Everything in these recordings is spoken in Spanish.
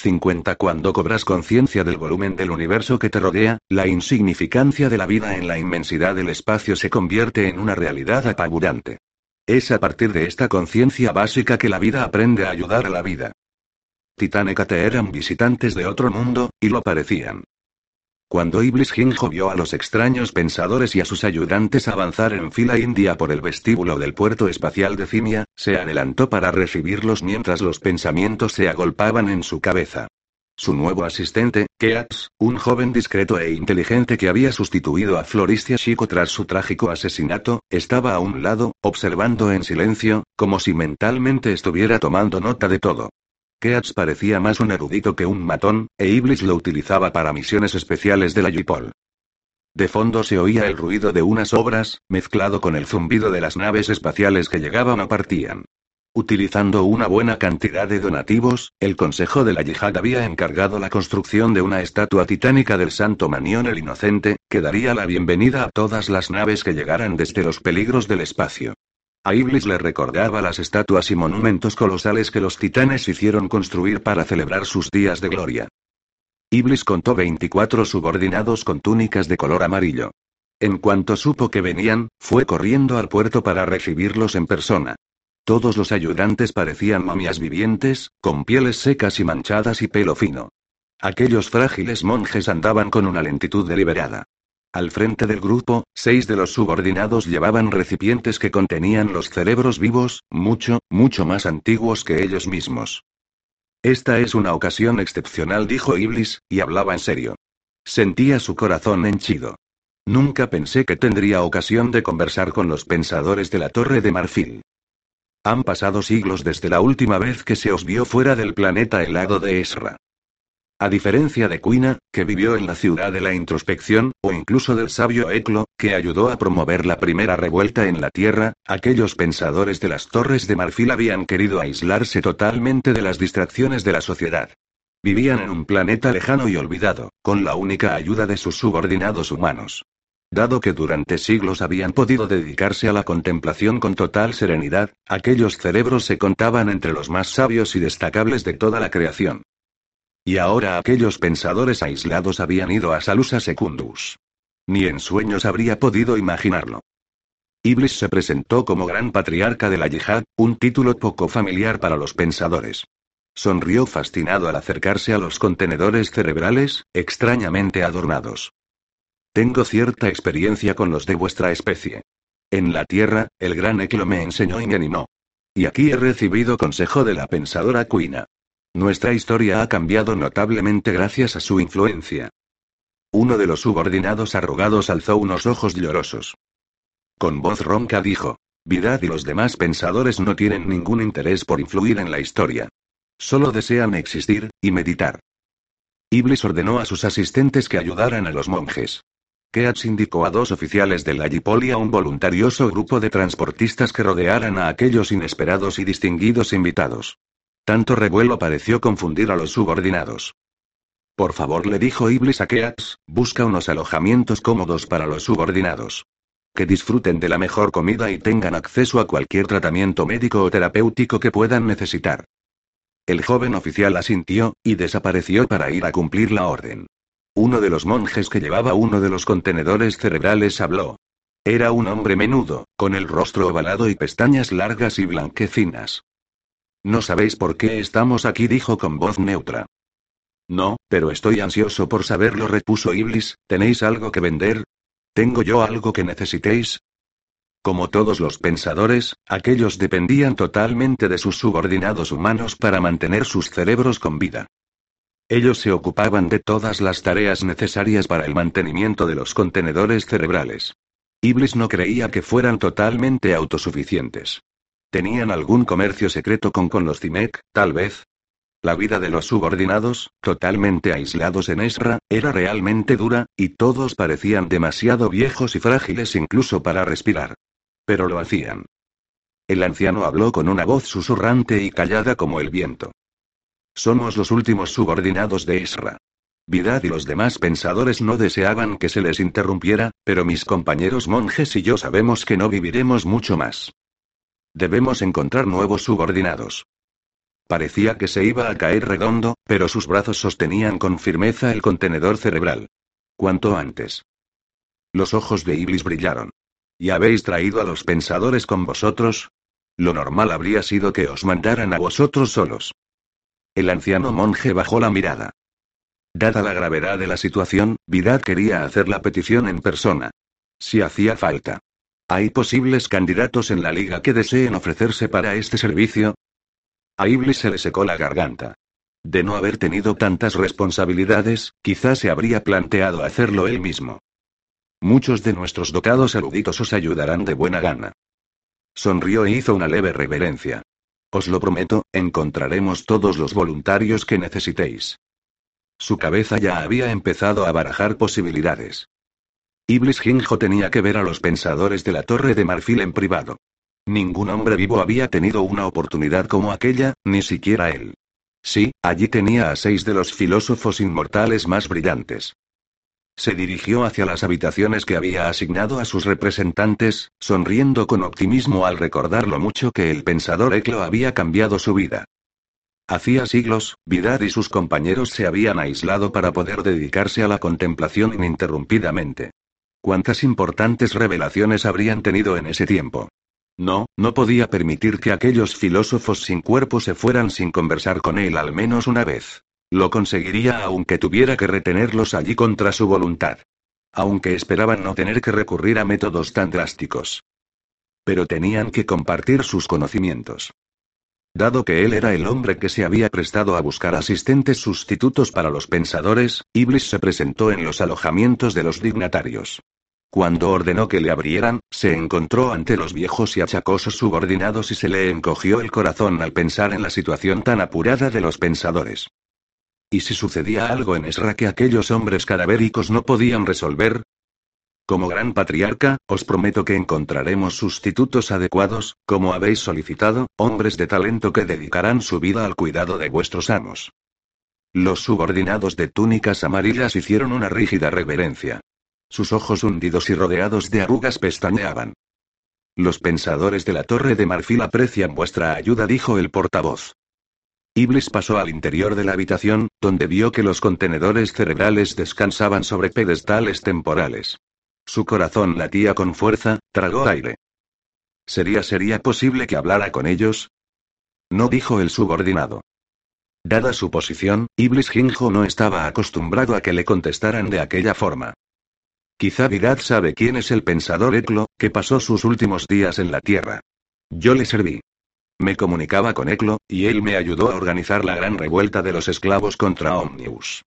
50 Cuando cobras conciencia del volumen del universo que te rodea, la insignificancia de la vida en la inmensidad del espacio se convierte en una realidad apabullante. Es a partir de esta conciencia básica que la vida aprende a ayudar a la vida. Titán y Kate eran visitantes de otro mundo, y lo parecían. Cuando Iblis Ginjo vio a los extraños pensadores y a sus ayudantes avanzar en fila india por el vestíbulo del puerto espacial de Cimia, se adelantó para recibirlos mientras los pensamientos se agolpaban en su cabeza. Su nuevo asistente, Keats, un joven discreto e inteligente que había sustituido a Floristia Chico tras su trágico asesinato, estaba a un lado, observando en silencio, como si mentalmente estuviera tomando nota de todo. Keats parecía más un erudito que un matón, e Iblis lo utilizaba para misiones especiales de la Yipol. De fondo se oía el ruido de unas obras, mezclado con el zumbido de las naves espaciales que llegaban o partían. Utilizando una buena cantidad de donativos, el Consejo de la Yihad había encargado la construcción de una estatua titánica del Santo Manión el Inocente, que daría la bienvenida a todas las naves que llegaran desde los peligros del espacio. A Iblis le recordaba las estatuas y monumentos colosales que los titanes hicieron construir para celebrar sus días de gloria. Iblis contó 24 subordinados con túnicas de color amarillo. En cuanto supo que venían, fue corriendo al puerto para recibirlos en persona. Todos los ayudantes parecían momias vivientes, con pieles secas y manchadas y pelo fino. Aquellos frágiles monjes andaban con una lentitud deliberada. Al frente del grupo, seis de los subordinados llevaban recipientes que contenían los cerebros vivos, mucho, mucho más antiguos que ellos mismos. Esta es una ocasión excepcional, dijo Iblis, y hablaba en serio. Sentía su corazón henchido. Nunca pensé que tendría ocasión de conversar con los pensadores de la Torre de Marfil. Han pasado siglos desde la última vez que se os vio fuera del planeta helado de Esra. A diferencia de Quina, que vivió en la ciudad de la introspección, o incluso del sabio Eclo, que ayudó a promover la primera revuelta en la Tierra, aquellos pensadores de las torres de marfil habían querido aislarse totalmente de las distracciones de la sociedad. Vivían en un planeta lejano y olvidado, con la única ayuda de sus subordinados humanos. Dado que durante siglos habían podido dedicarse a la contemplación con total serenidad, aquellos cerebros se contaban entre los más sabios y destacables de toda la creación. Y ahora aquellos pensadores aislados habían ido a Salusa Secundus. Ni en sueños habría podido imaginarlo. Iblis se presentó como gran patriarca de la yihad, un título poco familiar para los pensadores. Sonrió fascinado al acercarse a los contenedores cerebrales, extrañamente adornados. Tengo cierta experiencia con los de vuestra especie. En la Tierra, el gran Eclo me enseñó y me animó. Y aquí he recibido consejo de la pensadora Quina. Nuestra historia ha cambiado notablemente gracias a su influencia. Uno de los subordinados arrogados alzó unos ojos llorosos. Con voz ronca dijo, Vidad y los demás pensadores no tienen ningún interés por influir en la historia. Solo desean existir, y meditar. Iblis ordenó a sus asistentes que ayudaran a los monjes. Keats indicó a dos oficiales de la Yipol y a un voluntarioso grupo de transportistas que rodearan a aquellos inesperados y distinguidos invitados. Tanto revuelo pareció confundir a los subordinados. Por favor, le dijo Iblis a busca unos alojamientos cómodos para los subordinados. Que disfruten de la mejor comida y tengan acceso a cualquier tratamiento médico o terapéutico que puedan necesitar. El joven oficial asintió, y desapareció para ir a cumplir la orden. Uno de los monjes que llevaba uno de los contenedores cerebrales habló. Era un hombre menudo, con el rostro ovalado y pestañas largas y blanquecinas. No sabéis por qué estamos aquí, dijo con voz neutra. No, pero estoy ansioso por saberlo, repuso Iblis. ¿Tenéis algo que vender? ¿Tengo yo algo que necesitéis? Como todos los pensadores, aquellos dependían totalmente de sus subordinados humanos para mantener sus cerebros con vida. Ellos se ocupaban de todas las tareas necesarias para el mantenimiento de los contenedores cerebrales. Iblis no creía que fueran totalmente autosuficientes. ¿Tenían algún comercio secreto con, con los Cimek, tal vez? La vida de los subordinados, totalmente aislados en Esra, era realmente dura, y todos parecían demasiado viejos y frágiles incluso para respirar. Pero lo hacían. El anciano habló con una voz susurrante y callada como el viento. Somos los últimos subordinados de Esra. Vidad y los demás pensadores no deseaban que se les interrumpiera, pero mis compañeros monjes y yo sabemos que no viviremos mucho más. Debemos encontrar nuevos subordinados. Parecía que se iba a caer redondo, pero sus brazos sostenían con firmeza el contenedor cerebral. Cuanto antes. Los ojos de Iblis brillaron. ¿Y habéis traído a los pensadores con vosotros? Lo normal habría sido que os mandaran a vosotros solos. El anciano monje bajó la mirada. Dada la gravedad de la situación, Vidad quería hacer la petición en persona. Si hacía falta. ¿Hay posibles candidatos en la liga que deseen ofrecerse para este servicio? A Iblis se le secó la garganta. De no haber tenido tantas responsabilidades, quizás se habría planteado hacerlo él mismo. Muchos de nuestros dotados eruditos os ayudarán de buena gana. Sonrió e hizo una leve reverencia. Os lo prometo, encontraremos todos los voluntarios que necesitéis. Su cabeza ya había empezado a barajar posibilidades. Iblis Ginjo tenía que ver a los pensadores de la Torre de Marfil en privado. Ningún hombre vivo había tenido una oportunidad como aquella, ni siquiera él. Sí, allí tenía a seis de los filósofos inmortales más brillantes. Se dirigió hacia las habitaciones que había asignado a sus representantes, sonriendo con optimismo al recordar lo mucho que el pensador Eclo había cambiado su vida. Hacía siglos, Vidar y sus compañeros se habían aislado para poder dedicarse a la contemplación ininterrumpidamente. ¿Cuántas importantes revelaciones habrían tenido en ese tiempo? No, no podía permitir que aquellos filósofos sin cuerpo se fueran sin conversar con él al menos una vez. Lo conseguiría aunque tuviera que retenerlos allí contra su voluntad. Aunque esperaban no tener que recurrir a métodos tan drásticos. Pero tenían que compartir sus conocimientos. Dado que él era el hombre que se había prestado a buscar asistentes sustitutos para los pensadores, Iblis se presentó en los alojamientos de los dignatarios. Cuando ordenó que le abrieran, se encontró ante los viejos y achacosos subordinados y se le encogió el corazón al pensar en la situación tan apurada de los pensadores. ¿Y si sucedía algo en Esra que aquellos hombres cadavéricos no podían resolver? Como gran patriarca, os prometo que encontraremos sustitutos adecuados, como habéis solicitado, hombres de talento que dedicarán su vida al cuidado de vuestros amos. Los subordinados de túnicas amarillas hicieron una rígida reverencia. Sus ojos hundidos y rodeados de arrugas pestañeaban. Los pensadores de la Torre de Marfil aprecian vuestra ayuda, dijo el portavoz. Iblis pasó al interior de la habitación, donde vio que los contenedores cerebrales descansaban sobre pedestales temporales. Su corazón latía con fuerza, tragó aire. ¿Sería sería posible que hablara con ellos? No dijo el subordinado. Dada su posición, Iblis Ginjo no estaba acostumbrado a que le contestaran de aquella forma. Quizá Vidad sabe quién es el pensador Eclo, que pasó sus últimos días en la Tierra. Yo le serví. Me comunicaba con Eclo, y él me ayudó a organizar la gran revuelta de los esclavos contra Omnius.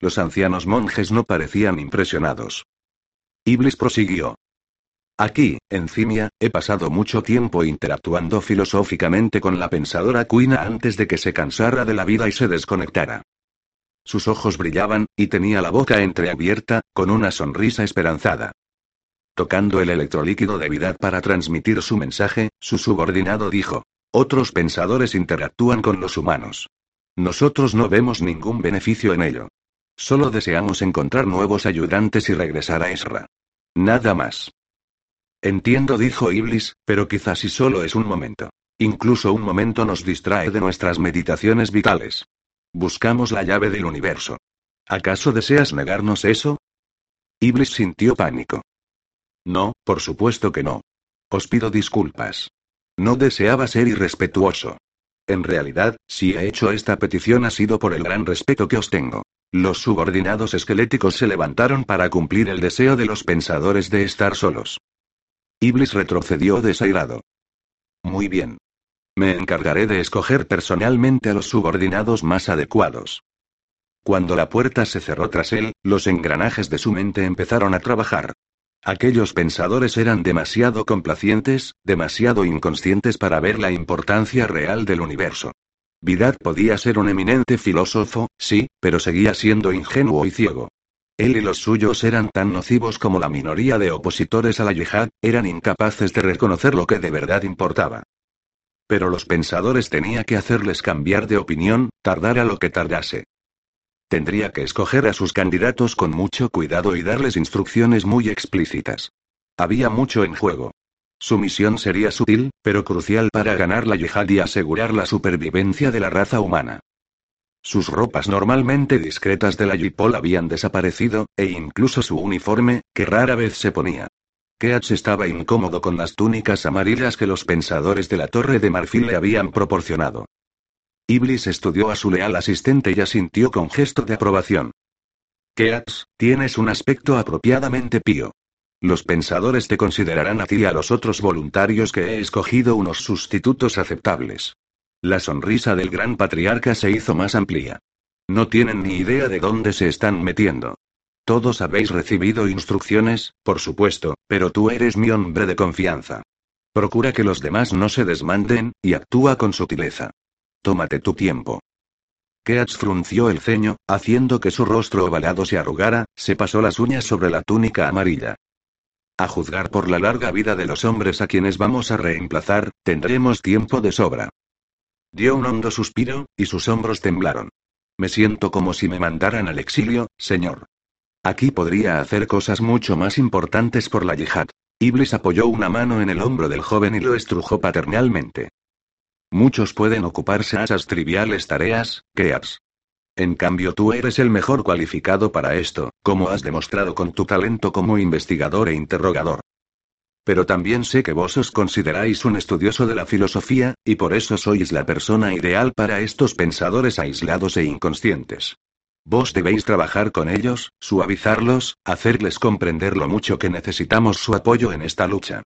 Los ancianos monjes no parecían impresionados. Iblis prosiguió. Aquí, en Cimia, he pasado mucho tiempo interactuando filosóficamente con la pensadora Cuina antes de que se cansara de la vida y se desconectara. Sus ojos brillaban, y tenía la boca entreabierta, con una sonrisa esperanzada. Tocando el electrolíquido de Vidad para transmitir su mensaje, su subordinado dijo. Otros pensadores interactúan con los humanos. Nosotros no vemos ningún beneficio en ello. Solo deseamos encontrar nuevos ayudantes y regresar a Esra. Nada más. Entiendo, dijo Iblis, pero quizás si solo es un momento. Incluso un momento nos distrae de nuestras meditaciones vitales. Buscamos la llave del universo. ¿Acaso deseas negarnos eso? Iblis sintió pánico. No, por supuesto que no. Os pido disculpas. No deseaba ser irrespetuoso. En realidad, si he hecho esta petición ha sido por el gran respeto que os tengo. Los subordinados esqueléticos se levantaron para cumplir el deseo de los pensadores de estar solos. Iblis retrocedió desairado. Muy bien. Me encargaré de escoger personalmente a los subordinados más adecuados. Cuando la puerta se cerró tras él, los engranajes de su mente empezaron a trabajar. Aquellos pensadores eran demasiado complacientes, demasiado inconscientes para ver la importancia real del universo. Vidad podía ser un eminente filósofo, sí, pero seguía siendo ingenuo y ciego. Él y los suyos eran tan nocivos como la minoría de opositores a la yihad, eran incapaces de reconocer lo que de verdad importaba. Pero los pensadores tenía que hacerles cambiar de opinión, tardara lo que tardase. Tendría que escoger a sus candidatos con mucho cuidado y darles instrucciones muy explícitas. Había mucho en juego. Su misión sería sutil, pero crucial para ganar la yihad y asegurar la supervivencia de la raza humana. Sus ropas normalmente discretas de la Yipol habían desaparecido, e incluso su uniforme, que rara vez se ponía. Keats estaba incómodo con las túnicas amarillas que los pensadores de la Torre de Marfil le habían proporcionado. Iblis estudió a su leal asistente y asintió con gesto de aprobación. Keats, tienes un aspecto apropiadamente pío. Los pensadores te considerarán a ti y a los otros voluntarios que he escogido unos sustitutos aceptables. La sonrisa del gran patriarca se hizo más amplia. No tienen ni idea de dónde se están metiendo. Todos habéis recibido instrucciones, por supuesto, pero tú eres mi hombre de confianza. Procura que los demás no se desmanden, y actúa con sutileza. Tómate tu tiempo. Keats frunció el ceño, haciendo que su rostro ovalado se arrugara, se pasó las uñas sobre la túnica amarilla. A juzgar por la larga vida de los hombres a quienes vamos a reemplazar, tendremos tiempo de sobra. Dio un hondo suspiro, y sus hombros temblaron. Me siento como si me mandaran al exilio, señor. Aquí podría hacer cosas mucho más importantes por la yihad. Iblis apoyó una mano en el hombro del joven y lo estrujó paternalmente. Muchos pueden ocuparse a esas triviales tareas, Keats. En cambio tú eres el mejor cualificado para esto, como has demostrado con tu talento como investigador e interrogador. Pero también sé que vos os consideráis un estudioso de la filosofía, y por eso sois la persona ideal para estos pensadores aislados e inconscientes. Vos debéis trabajar con ellos, suavizarlos, hacerles comprender lo mucho que necesitamos su apoyo en esta lucha.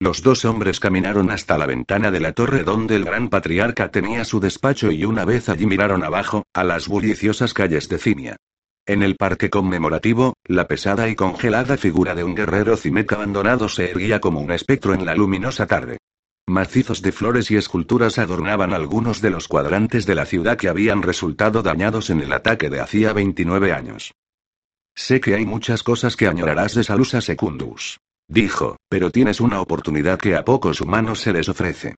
Los dos hombres caminaron hasta la ventana de la torre donde el gran patriarca tenía su despacho y una vez allí miraron abajo, a las bulliciosas calles de Cinia. En el parque conmemorativo, la pesada y congelada figura de un guerrero cimeca abandonado se erguía como un espectro en la luminosa tarde. Macizos de flores y esculturas adornaban algunos de los cuadrantes de la ciudad que habían resultado dañados en el ataque de hacía 29 años. Sé que hay muchas cosas que añorarás de Salusa Secundus. Dijo, pero tienes una oportunidad que a pocos humanos se les ofrece.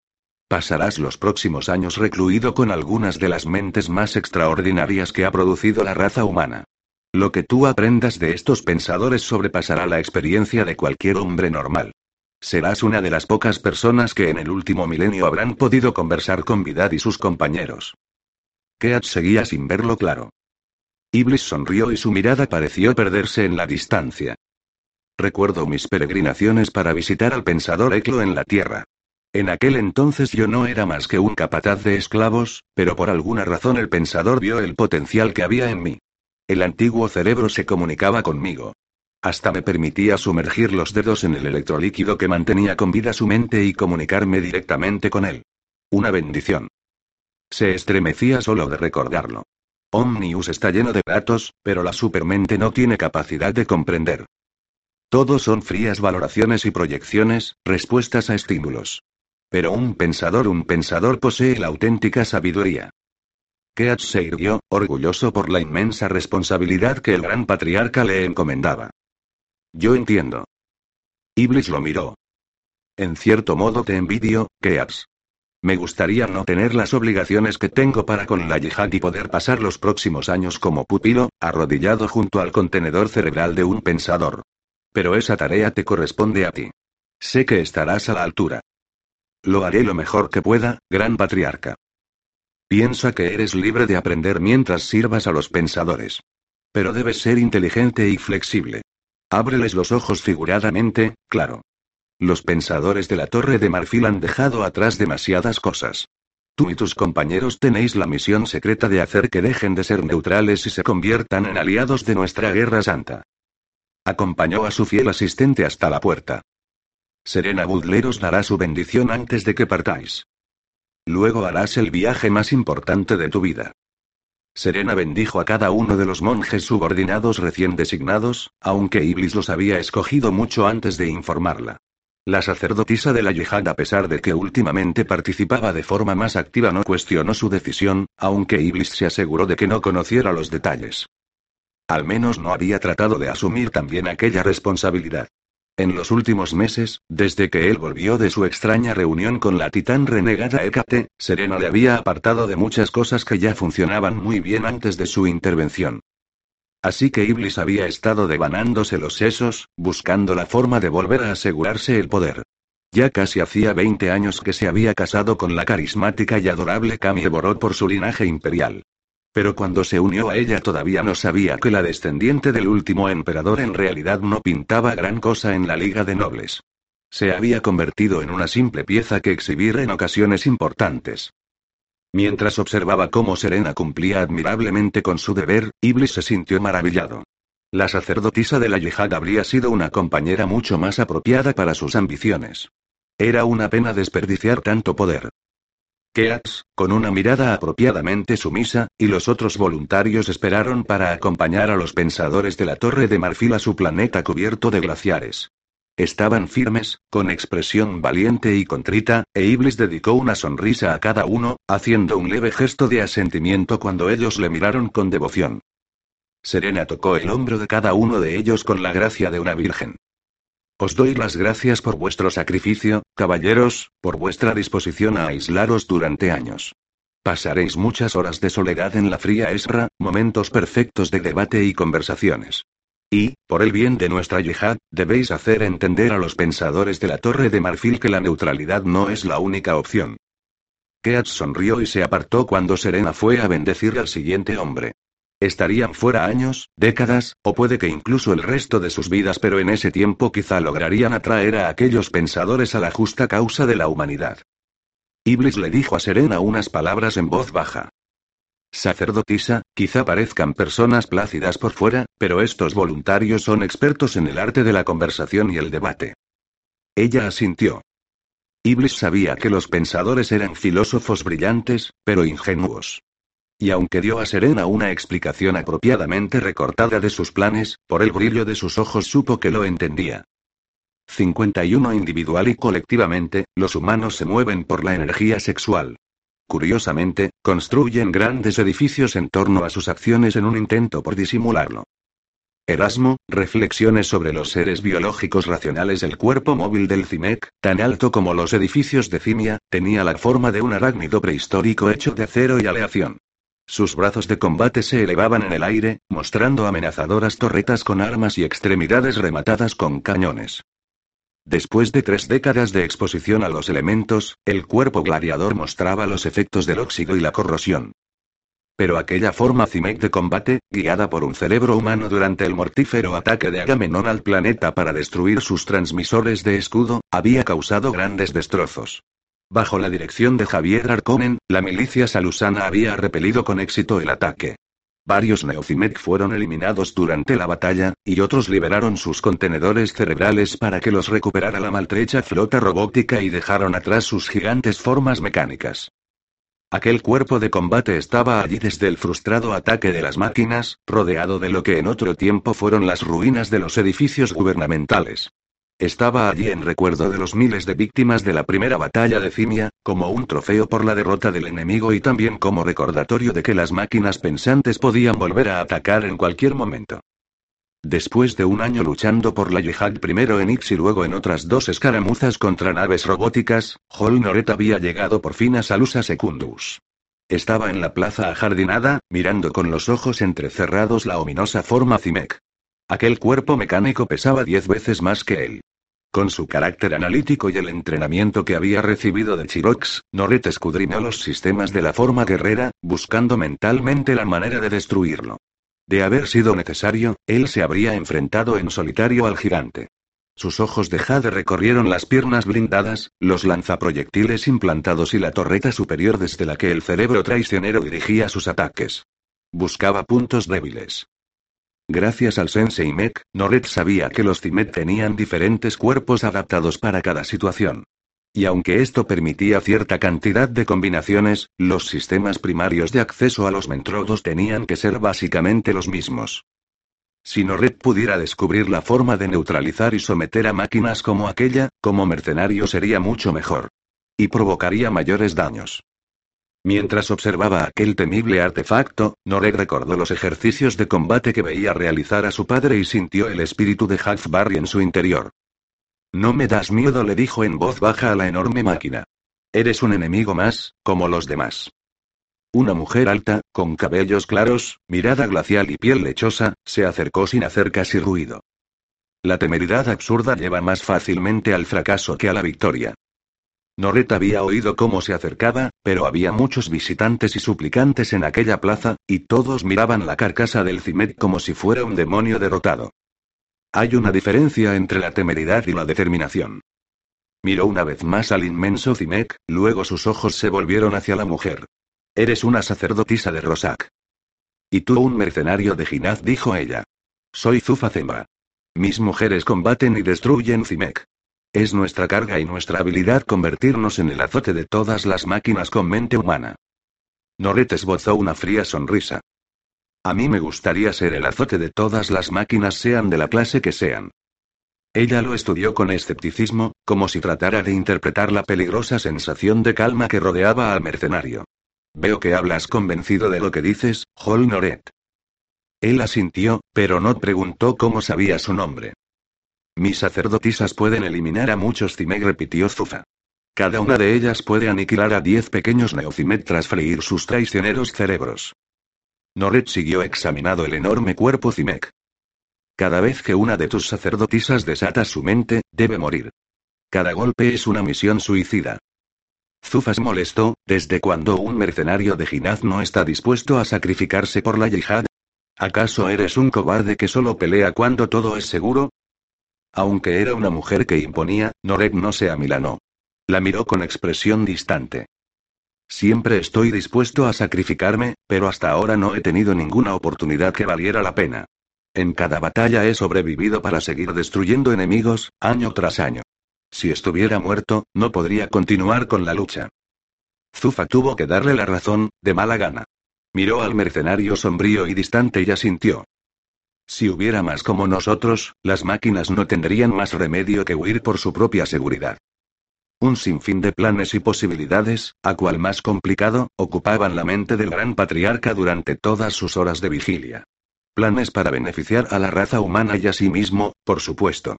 Pasarás los próximos años recluido con algunas de las mentes más extraordinarias que ha producido la raza humana. Lo que tú aprendas de estos pensadores sobrepasará la experiencia de cualquier hombre normal. Serás una de las pocas personas que en el último milenio habrán podido conversar con Vidad y sus compañeros. Keat seguía sin verlo claro. Iblis sonrió y su mirada pareció perderse en la distancia. Recuerdo mis peregrinaciones para visitar al pensador Eclo en la Tierra. En aquel entonces yo no era más que un capataz de esclavos, pero por alguna razón el pensador vio el potencial que había en mí. El antiguo cerebro se comunicaba conmigo. Hasta me permitía sumergir los dedos en el electrolíquido que mantenía con vida su mente y comunicarme directamente con él. Una bendición. Se estremecía solo de recordarlo. Omnius está lleno de datos, pero la supermente no tiene capacidad de comprender. Todos son frías valoraciones y proyecciones, respuestas a estímulos. Pero un pensador, un pensador posee la auténtica sabiduría. Keats se irguió, orgulloso por la inmensa responsabilidad que el gran patriarca le encomendaba. Yo entiendo. Iblis lo miró. En cierto modo te envidio, Keats. Me gustaría no tener las obligaciones que tengo para con la yihad y poder pasar los próximos años como pupilo, arrodillado junto al contenedor cerebral de un pensador. Pero esa tarea te corresponde a ti. Sé que estarás a la altura. Lo haré lo mejor que pueda, gran patriarca. Piensa que eres libre de aprender mientras sirvas a los pensadores. Pero debes ser inteligente y flexible. Ábreles los ojos figuradamente, claro. Los pensadores de la Torre de Marfil han dejado atrás demasiadas cosas. Tú y tus compañeros tenéis la misión secreta de hacer que dejen de ser neutrales y se conviertan en aliados de nuestra guerra santa. Acompañó a su fiel asistente hasta la puerta. Serena Budler os dará su bendición antes de que partáis. Luego harás el viaje más importante de tu vida. Serena bendijo a cada uno de los monjes subordinados recién designados, aunque Iblis los había escogido mucho antes de informarla. La sacerdotisa de la yihad, a pesar de que últimamente participaba de forma más activa, no cuestionó su decisión, aunque Iblis se aseguró de que no conociera los detalles. Al menos no había tratado de asumir también aquella responsabilidad. En los últimos meses, desde que él volvió de su extraña reunión con la titán renegada Hécate, Serena le había apartado de muchas cosas que ya funcionaban muy bien antes de su intervención. Así que Iblis había estado devanándose los sesos, buscando la forma de volver a asegurarse el poder. Ya casi hacía 20 años que se había casado con la carismática y adorable Camille Borot por su linaje imperial. Pero cuando se unió a ella todavía no sabía que la descendiente del último emperador en realidad no pintaba gran cosa en la Liga de Nobles. Se había convertido en una simple pieza que exhibir en ocasiones importantes. Mientras observaba cómo Serena cumplía admirablemente con su deber, Iblis se sintió maravillado. La sacerdotisa de la yihad habría sido una compañera mucho más apropiada para sus ambiciones. Era una pena desperdiciar tanto poder. Keats, con una mirada apropiadamente sumisa, y los otros voluntarios esperaron para acompañar a los pensadores de la Torre de Marfil a su planeta cubierto de glaciares. Estaban firmes, con expresión valiente y contrita, e Iblis dedicó una sonrisa a cada uno, haciendo un leve gesto de asentimiento cuando ellos le miraron con devoción. Serena tocó el hombro de cada uno de ellos con la gracia de una virgen. Os doy las gracias por vuestro sacrificio, caballeros, por vuestra disposición a aislaros durante años. Pasaréis muchas horas de soledad en la fría Esra, momentos perfectos de debate y conversaciones. Y, por el bien de nuestra yihad, debéis hacer entender a los pensadores de la Torre de Marfil que la neutralidad no es la única opción. Keats sonrió y se apartó cuando Serena fue a bendecir al siguiente hombre. Estarían fuera años, décadas, o puede que incluso el resto de sus vidas, pero en ese tiempo quizá lograrían atraer a aquellos pensadores a la justa causa de la humanidad. Iblis le dijo a Serena unas palabras en voz baja. Sacerdotisa, quizá parezcan personas plácidas por fuera, pero estos voluntarios son expertos en el arte de la conversación y el debate. Ella asintió. Iblis sabía que los pensadores eran filósofos brillantes, pero ingenuos. Y aunque dio a Serena una explicación apropiadamente recortada de sus planes, por el brillo de sus ojos supo que lo entendía. 51 Individual y colectivamente, los humanos se mueven por la energía sexual. Curiosamente, construyen grandes edificios en torno a sus acciones en un intento por disimularlo. Erasmo, reflexiones sobre los seres biológicos racionales. El cuerpo móvil del Cimec, tan alto como los edificios de Cimia, tenía la forma de un arácnido prehistórico hecho de acero y aleación. Sus brazos de combate se elevaban en el aire, mostrando amenazadoras torretas con armas y extremidades rematadas con cañones. Después de tres décadas de exposición a los elementos, el cuerpo gladiador mostraba los efectos del óxido y la corrosión. Pero aquella forma Cimec de combate, guiada por un cerebro humano durante el mortífero ataque de Agamenón al planeta para destruir sus transmisores de escudo, había causado grandes destrozos. Bajo la dirección de Javier Arconen, la milicia salusana había repelido con éxito el ataque. Varios Neocimec fueron eliminados durante la batalla, y otros liberaron sus contenedores cerebrales para que los recuperara la maltrecha flota robótica y dejaron atrás sus gigantes formas mecánicas. Aquel cuerpo de combate estaba allí desde el frustrado ataque de las máquinas, rodeado de lo que en otro tiempo fueron las ruinas de los edificios gubernamentales. Estaba allí en recuerdo de los miles de víctimas de la primera batalla de Cimia, como un trofeo por la derrota del enemigo y también como recordatorio de que las máquinas pensantes podían volver a atacar en cualquier momento. Después de un año luchando por la yihad primero en Ix y luego en otras dos escaramuzas contra naves robóticas, Hol Noret había llegado por fin a Salusa Secundus. Estaba en la plaza ajardinada, mirando con los ojos entrecerrados la ominosa forma Cimec. Aquel cuerpo mecánico pesaba diez veces más que él. Con su carácter analítico y el entrenamiento que había recibido de Chirox, Noret escudriñó los sistemas de la forma guerrera, buscando mentalmente la manera de destruirlo. De haber sido necesario, él se habría enfrentado en solitario al gigante. Sus ojos de jade recorrieron las piernas blindadas, los lanzaproyectiles implantados y la torreta superior desde la que el cerebro traicionero dirigía sus ataques. Buscaba puntos débiles. Gracias al Sensei Mech, Noret sabía que los Cimet tenían diferentes cuerpos adaptados para cada situación. Y aunque esto permitía cierta cantidad de combinaciones, los sistemas primarios de acceso a los mentrodos tenían que ser básicamente los mismos. Si Noret pudiera descubrir la forma de neutralizar y someter a máquinas como aquella, como mercenario sería mucho mejor. Y provocaría mayores daños. Mientras observaba aquel temible artefacto, Noreg recordó los ejercicios de combate que veía realizar a su padre y sintió el espíritu de Barry en su interior. No me das miedo, le dijo en voz baja a la enorme máquina. Eres un enemigo más, como los demás. Una mujer alta, con cabellos claros, mirada glacial y piel lechosa, se acercó sin hacer casi ruido. La temeridad absurda lleva más fácilmente al fracaso que a la victoria. Noret había oído cómo se acercaba, pero había muchos visitantes y suplicantes en aquella plaza, y todos miraban la carcasa del Cimet como si fuera un demonio derrotado. Hay una diferencia entre la temeridad y la determinación. Miró una vez más al inmenso Cimet, luego sus ojos se volvieron hacia la mujer. Eres una sacerdotisa de Rosak. Y tú un mercenario de Ginaz, dijo ella. Soy Zufa Mis mujeres combaten y destruyen Cimek. Es nuestra carga y nuestra habilidad convertirnos en el azote de todas las máquinas con mente humana. Noret esbozó una fría sonrisa. A mí me gustaría ser el azote de todas las máquinas sean de la clase que sean. Ella lo estudió con escepticismo, como si tratara de interpretar la peligrosa sensación de calma que rodeaba al mercenario. Veo que hablas convencido de lo que dices, Hol Noret. Él asintió, pero no preguntó cómo sabía su nombre. Mis sacerdotisas pueden eliminar a muchos Cimeg, repitió Zufa. Cada una de ellas puede aniquilar a diez pequeños Neocimet tras freír sus traicioneros cerebros. Noret siguió examinando el enorme cuerpo Cimec. Cada vez que una de tus sacerdotisas desata su mente, debe morir. Cada golpe es una misión suicida. Zufas molestó, ¿desde cuando un mercenario de Ginaz no está dispuesto a sacrificarse por la yihad? ¿Acaso eres un cobarde que solo pelea cuando todo es seguro? Aunque era una mujer que imponía, Norek no se amilanó. La miró con expresión distante. Siempre estoy dispuesto a sacrificarme, pero hasta ahora no he tenido ninguna oportunidad que valiera la pena. En cada batalla he sobrevivido para seguir destruyendo enemigos, año tras año. Si estuviera muerto, no podría continuar con la lucha. Zufa tuvo que darle la razón, de mala gana. Miró al mercenario sombrío y distante y asintió. Si hubiera más como nosotros, las máquinas no tendrían más remedio que huir por su propia seguridad. Un sinfín de planes y posibilidades, a cual más complicado, ocupaban la mente del gran patriarca durante todas sus horas de vigilia. Planes para beneficiar a la raza humana y a sí mismo, por supuesto.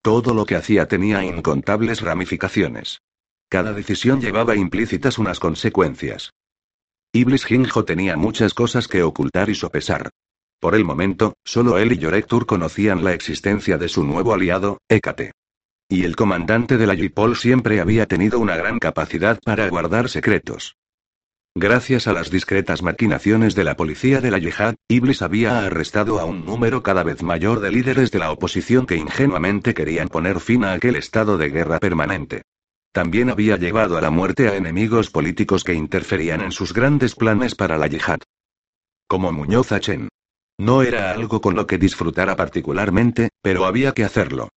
Todo lo que hacía tenía incontables ramificaciones. Cada decisión llevaba implícitas unas consecuencias. Iblis Ginjo tenía muchas cosas que ocultar y sopesar. Por el momento, solo él y Yorektur conocían la existencia de su nuevo aliado, Hécate. Y el comandante de la Yipol siempre había tenido una gran capacidad para guardar secretos. Gracias a las discretas maquinaciones de la policía de la Yihad, Iblis había arrestado a un número cada vez mayor de líderes de la oposición que ingenuamente querían poner fin a aquel estado de guerra permanente. También había llevado a la muerte a enemigos políticos que interferían en sus grandes planes para la Yihad. Como Muñoz Achen. No era algo con lo que disfrutara particularmente, pero había que hacerlo.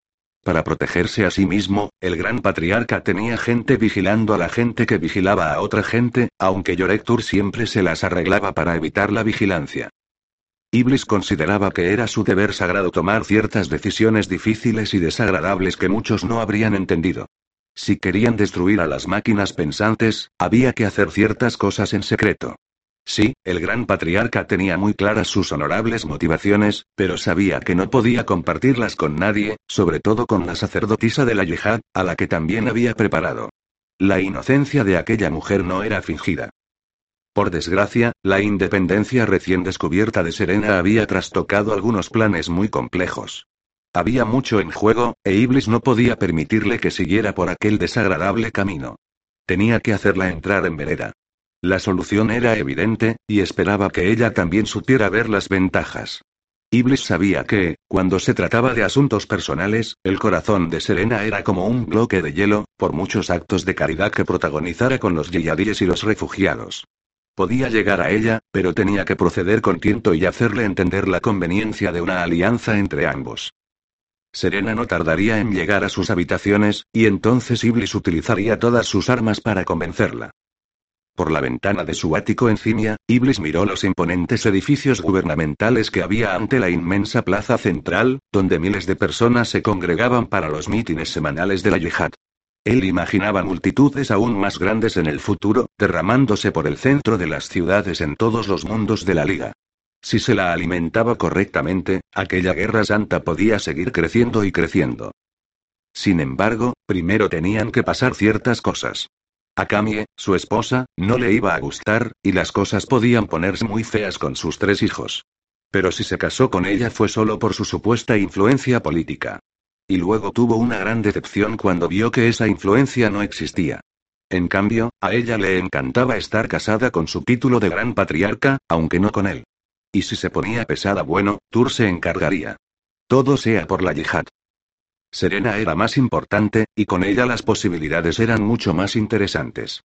Para protegerse a sí mismo, el gran patriarca tenía gente vigilando a la gente que vigilaba a otra gente, aunque Yorektur siempre se las arreglaba para evitar la vigilancia. Iblis consideraba que era su deber sagrado tomar ciertas decisiones difíciles y desagradables que muchos no habrían entendido. Si querían destruir a las máquinas pensantes, había que hacer ciertas cosas en secreto. Sí, el gran patriarca tenía muy claras sus honorables motivaciones, pero sabía que no podía compartirlas con nadie, sobre todo con la sacerdotisa de la yihad, a la que también había preparado. La inocencia de aquella mujer no era fingida. Por desgracia, la independencia recién descubierta de Serena había trastocado algunos planes muy complejos. Había mucho en juego, e Iblis no podía permitirle que siguiera por aquel desagradable camino. Tenía que hacerla entrar en vereda. La solución era evidente, y esperaba que ella también supiera ver las ventajas. Iblis sabía que, cuando se trataba de asuntos personales, el corazón de Serena era como un bloque de hielo, por muchos actos de caridad que protagonizara con los yeyadíes y los refugiados. Podía llegar a ella, pero tenía que proceder con tiento y hacerle entender la conveniencia de una alianza entre ambos. Serena no tardaría en llegar a sus habitaciones, y entonces Iblis utilizaría todas sus armas para convencerla. Por la ventana de su ático encimia, Iblis miró los imponentes edificios gubernamentales que había ante la inmensa plaza central, donde miles de personas se congregaban para los mítines semanales de la yihad. Él imaginaba multitudes aún más grandes en el futuro, derramándose por el centro de las ciudades en todos los mundos de la liga. Si se la alimentaba correctamente, aquella guerra santa podía seguir creciendo y creciendo. Sin embargo, primero tenían que pasar ciertas cosas. A Camille, su esposa, no le iba a gustar, y las cosas podían ponerse muy feas con sus tres hijos. Pero si se casó con ella fue solo por su supuesta influencia política. Y luego tuvo una gran decepción cuando vio que esa influencia no existía. En cambio, a ella le encantaba estar casada con su título de gran patriarca, aunque no con él. Y si se ponía pesada, bueno, Tur se encargaría. Todo sea por la yihad. Serena era más importante, y con ella las posibilidades eran mucho más interesantes.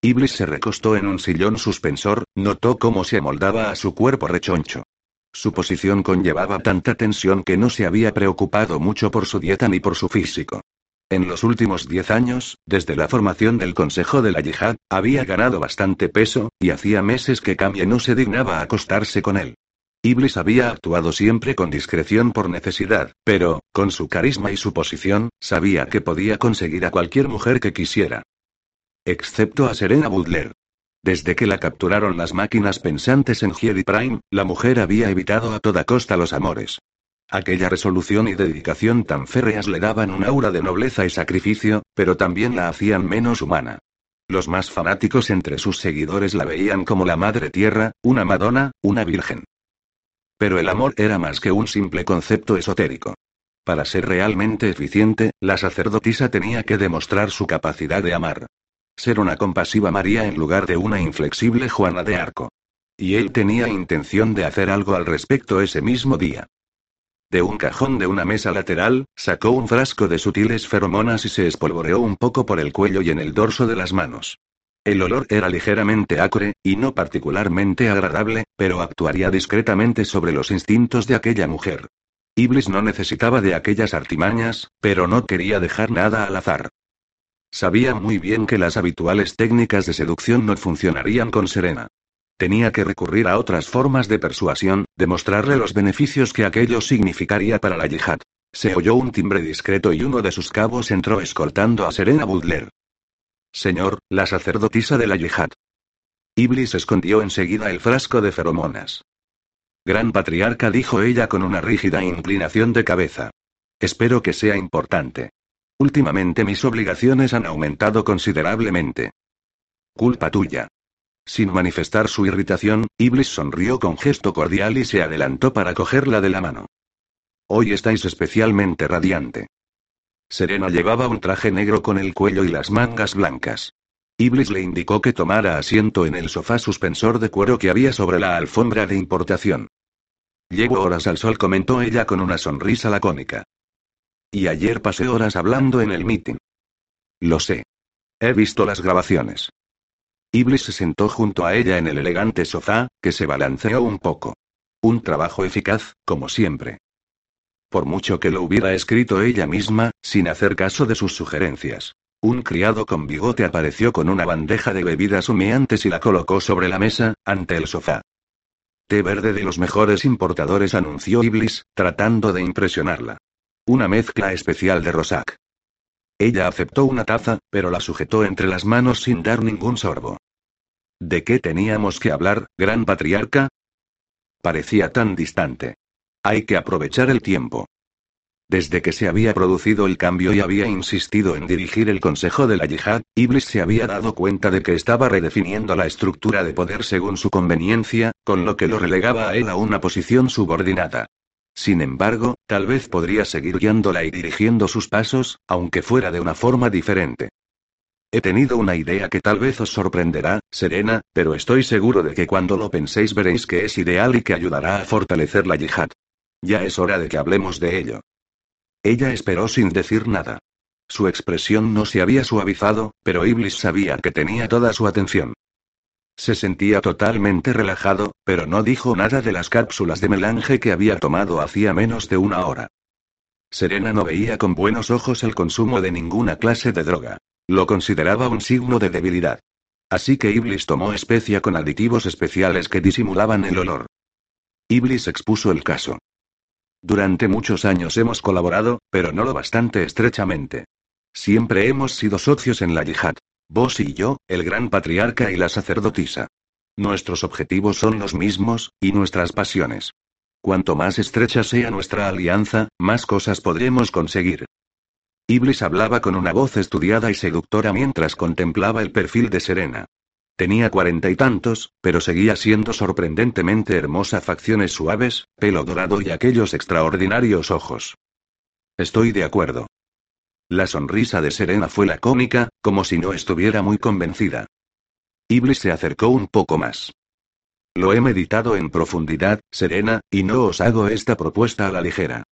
Iblis se recostó en un sillón suspensor, notó cómo se amoldaba a su cuerpo rechoncho. Su posición conllevaba tanta tensión que no se había preocupado mucho por su dieta ni por su físico. En los últimos diez años, desde la formación del Consejo de la Yihad, había ganado bastante peso, y hacía meses que Kamie no se dignaba acostarse con él. Iblis había actuado siempre con discreción por necesidad, pero, con su carisma y su posición, sabía que podía conseguir a cualquier mujer que quisiera. Excepto a Serena Butler. Desde que la capturaron las máquinas pensantes en Jedi Prime, la mujer había evitado a toda costa los amores. Aquella resolución y dedicación tan férreas le daban un aura de nobleza y sacrificio, pero también la hacían menos humana. Los más fanáticos entre sus seguidores la veían como la Madre Tierra, una Madonna, una Virgen. Pero el amor era más que un simple concepto esotérico. Para ser realmente eficiente, la sacerdotisa tenía que demostrar su capacidad de amar. Ser una compasiva María en lugar de una inflexible Juana de Arco. Y él tenía intención de hacer algo al respecto ese mismo día. De un cajón de una mesa lateral, sacó un frasco de sutiles feromonas y se espolvoreó un poco por el cuello y en el dorso de las manos. El olor era ligeramente acre, y no particularmente agradable, pero actuaría discretamente sobre los instintos de aquella mujer. Iblis no necesitaba de aquellas artimañas, pero no quería dejar nada al azar. Sabía muy bien que las habituales técnicas de seducción no funcionarían con Serena. Tenía que recurrir a otras formas de persuasión, demostrarle los beneficios que aquello significaría para la yihad. Se oyó un timbre discreto y uno de sus cabos entró escoltando a Serena Butler. Señor, la sacerdotisa de la yihad. Iblis escondió enseguida el frasco de feromonas. Gran patriarca, dijo ella con una rígida inclinación de cabeza. Espero que sea importante. Últimamente mis obligaciones han aumentado considerablemente. Culpa tuya. Sin manifestar su irritación, Iblis sonrió con gesto cordial y se adelantó para cogerla de la mano. Hoy estáis especialmente radiante. Serena llevaba un traje negro con el cuello y las mangas blancas. Iblis le indicó que tomara asiento en el sofá suspensor de cuero que había sobre la alfombra de importación. Llevo horas al sol, comentó ella con una sonrisa lacónica. Y ayer pasé horas hablando en el meeting. Lo sé. He visto las grabaciones. Iblis se sentó junto a ella en el elegante sofá, que se balanceó un poco. Un trabajo eficaz, como siempre por mucho que lo hubiera escrito ella misma, sin hacer caso de sus sugerencias. Un criado con bigote apareció con una bandeja de bebidas humeantes y la colocó sobre la mesa, ante el sofá. Té verde de los mejores importadores, anunció Iblis, tratando de impresionarla. Una mezcla especial de Rosac. Ella aceptó una taza, pero la sujetó entre las manos sin dar ningún sorbo. ¿De qué teníamos que hablar, gran patriarca? Parecía tan distante. Hay que aprovechar el tiempo. Desde que se había producido el cambio y había insistido en dirigir el Consejo de la Yihad, Iblis se había dado cuenta de que estaba redefiniendo la estructura de poder según su conveniencia, con lo que lo relegaba a él a una posición subordinada. Sin embargo, tal vez podría seguir guiándola y dirigiendo sus pasos, aunque fuera de una forma diferente. He tenido una idea que tal vez os sorprenderá, Serena, pero estoy seguro de que cuando lo penséis veréis que es ideal y que ayudará a fortalecer la yihad. Ya es hora de que hablemos de ello. Ella esperó sin decir nada. Su expresión no se había suavizado, pero Iblis sabía que tenía toda su atención. Se sentía totalmente relajado, pero no dijo nada de las cápsulas de melange que había tomado hacía menos de una hora. Serena no veía con buenos ojos el consumo de ninguna clase de droga. Lo consideraba un signo de debilidad. Así que Iblis tomó especia con aditivos especiales que disimulaban el olor. Iblis expuso el caso. Durante muchos años hemos colaborado, pero no lo bastante estrechamente. Siempre hemos sido socios en la yihad. Vos y yo, el gran patriarca y la sacerdotisa. Nuestros objetivos son los mismos, y nuestras pasiones. Cuanto más estrecha sea nuestra alianza, más cosas podremos conseguir. Iblis hablaba con una voz estudiada y seductora mientras contemplaba el perfil de Serena. Tenía cuarenta y tantos, pero seguía siendo sorprendentemente hermosa, facciones suaves, pelo dorado y aquellos extraordinarios ojos. Estoy de acuerdo. La sonrisa de Serena fue lacónica, como si no estuviera muy convencida. Iblis se acercó un poco más. Lo he meditado en profundidad, Serena, y no os hago esta propuesta a la ligera.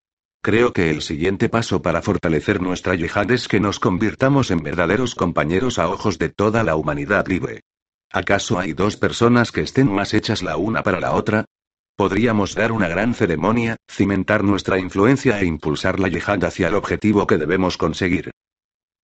Creo que el siguiente paso para fortalecer nuestra yihad es que nos convirtamos en verdaderos compañeros a ojos de toda la humanidad libre. ¿Acaso hay dos personas que estén más hechas la una para la otra? Podríamos dar una gran ceremonia, cimentar nuestra influencia e impulsar la yihad hacia el objetivo que debemos conseguir.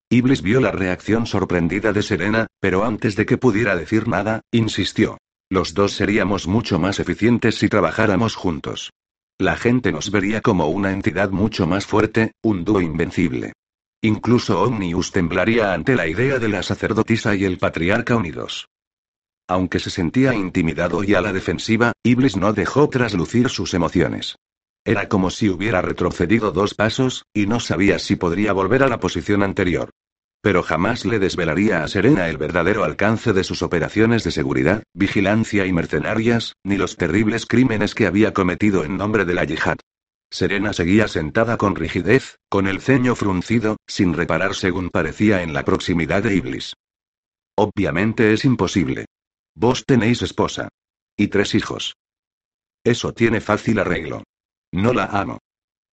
Iblis vio la reacción sorprendida de Serena, pero antes de que pudiera decir nada, insistió. Los dos seríamos mucho más eficientes si trabajáramos juntos. La gente nos vería como una entidad mucho más fuerte, un dúo invencible. Incluso Omnius temblaría ante la idea de la sacerdotisa y el patriarca unidos. Aunque se sentía intimidado y a la defensiva, Iblis no dejó traslucir sus emociones. Era como si hubiera retrocedido dos pasos, y no sabía si podría volver a la posición anterior. Pero jamás le desvelaría a Serena el verdadero alcance de sus operaciones de seguridad, vigilancia y mercenarias, ni los terribles crímenes que había cometido en nombre de la yihad. Serena seguía sentada con rigidez, con el ceño fruncido, sin reparar según parecía en la proximidad de Iblis. Obviamente es imposible. Vos tenéis esposa. Y tres hijos. Eso tiene fácil arreglo. No la amo.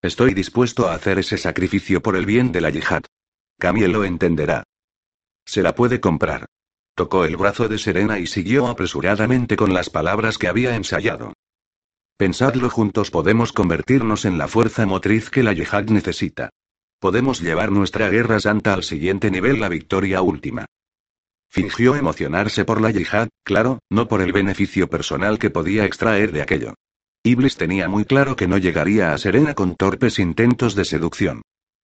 Estoy dispuesto a hacer ese sacrificio por el bien de la yihad. Camille lo entenderá. Se la puede comprar. Tocó el brazo de Serena y siguió apresuradamente con las palabras que había ensayado. Pensadlo juntos podemos convertirnos en la fuerza motriz que la yihad necesita. Podemos llevar nuestra guerra santa al siguiente nivel, la victoria última. Fingió emocionarse por la yihad, claro, no por el beneficio personal que podía extraer de aquello. Iblis tenía muy claro que no llegaría a Serena con torpes intentos de seducción.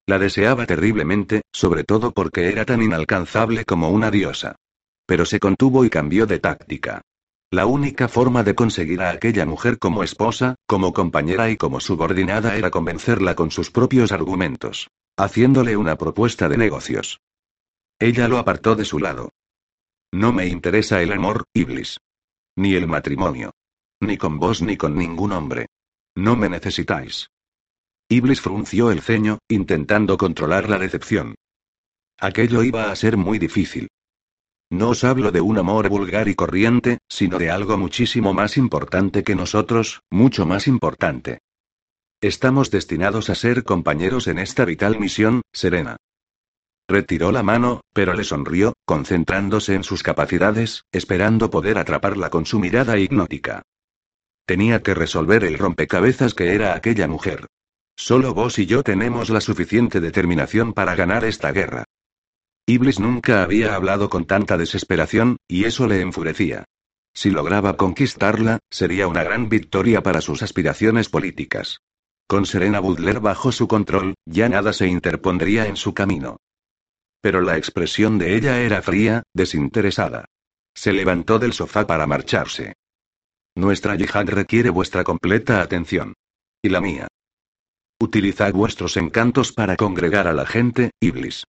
La deseaba terriblemente, sobre todo porque era tan inalcanzable como una diosa. Pero se contuvo y cambió de táctica. La única forma de conseguir a aquella mujer como esposa, como compañera y como subordinada era convencerla con sus propios argumentos, haciéndole una propuesta de negocios. Ella lo apartó de su lado. No me interesa el amor, Iblis. Ni el matrimonio. Ni con vos ni con ningún hombre. No me necesitáis. Iblis frunció el ceño, intentando controlar la decepción. Aquello iba a ser muy difícil. No os hablo de un amor vulgar y corriente, sino de algo muchísimo más importante que nosotros, mucho más importante. Estamos destinados a ser compañeros en esta vital misión, Serena. Retiró la mano, pero le sonrió, concentrándose en sus capacidades, esperando poder atraparla con su mirada hipnótica. Tenía que resolver el rompecabezas que era aquella mujer. Solo vos y yo tenemos la suficiente determinación para ganar esta guerra. Iblis nunca había hablado con tanta desesperación, y eso le enfurecía. Si lograba conquistarla, sería una gran victoria para sus aspiraciones políticas. Con Serena Butler bajo su control, ya nada se interpondría en su camino. Pero la expresión de ella era fría, desinteresada. Se levantó del sofá para marcharse. Nuestra yihad requiere vuestra completa atención. Y la mía. Utilizad vuestros encantos para congregar a la gente, Iblis.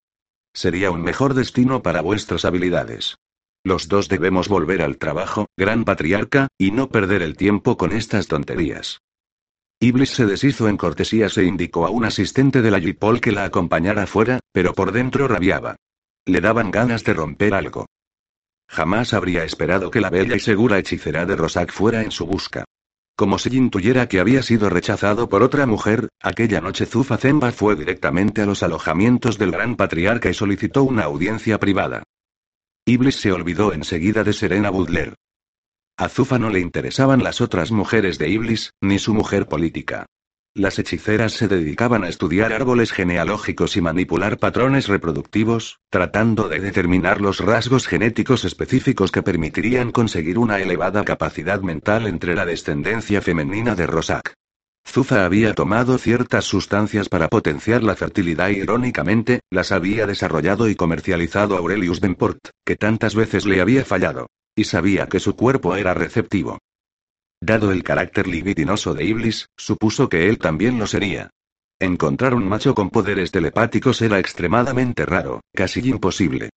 Sería un mejor destino para vuestras habilidades. Los dos debemos volver al trabajo, gran patriarca, y no perder el tiempo con estas tonterías. Iblis se deshizo en cortesías e indicó a un asistente de la Yipol que la acompañara fuera, pero por dentro rabiaba. Le daban ganas de romper algo. Jamás habría esperado que la bella y segura hechicera de Rosak fuera en su busca. Como si intuyera que había sido rechazado por otra mujer, aquella noche Zufa Zemba fue directamente a los alojamientos del gran patriarca y solicitó una audiencia privada. Iblis se olvidó enseguida de Serena Butler. A Zufa no le interesaban las otras mujeres de Iblis, ni su mujer política. Las hechiceras se dedicaban a estudiar árboles genealógicos y manipular patrones reproductivos, tratando de determinar los rasgos genéticos específicos que permitirían conseguir una elevada capacidad mental entre la descendencia femenina de Rosak. Zufa había tomado ciertas sustancias para potenciar la fertilidad y irónicamente, las había desarrollado y comercializado Aurelius Benport, que tantas veces le había fallado. Y sabía que su cuerpo era receptivo. Dado el carácter libidinoso de Iblis, supuso que él también lo sería. Encontrar un macho con poderes telepáticos era extremadamente raro, casi imposible.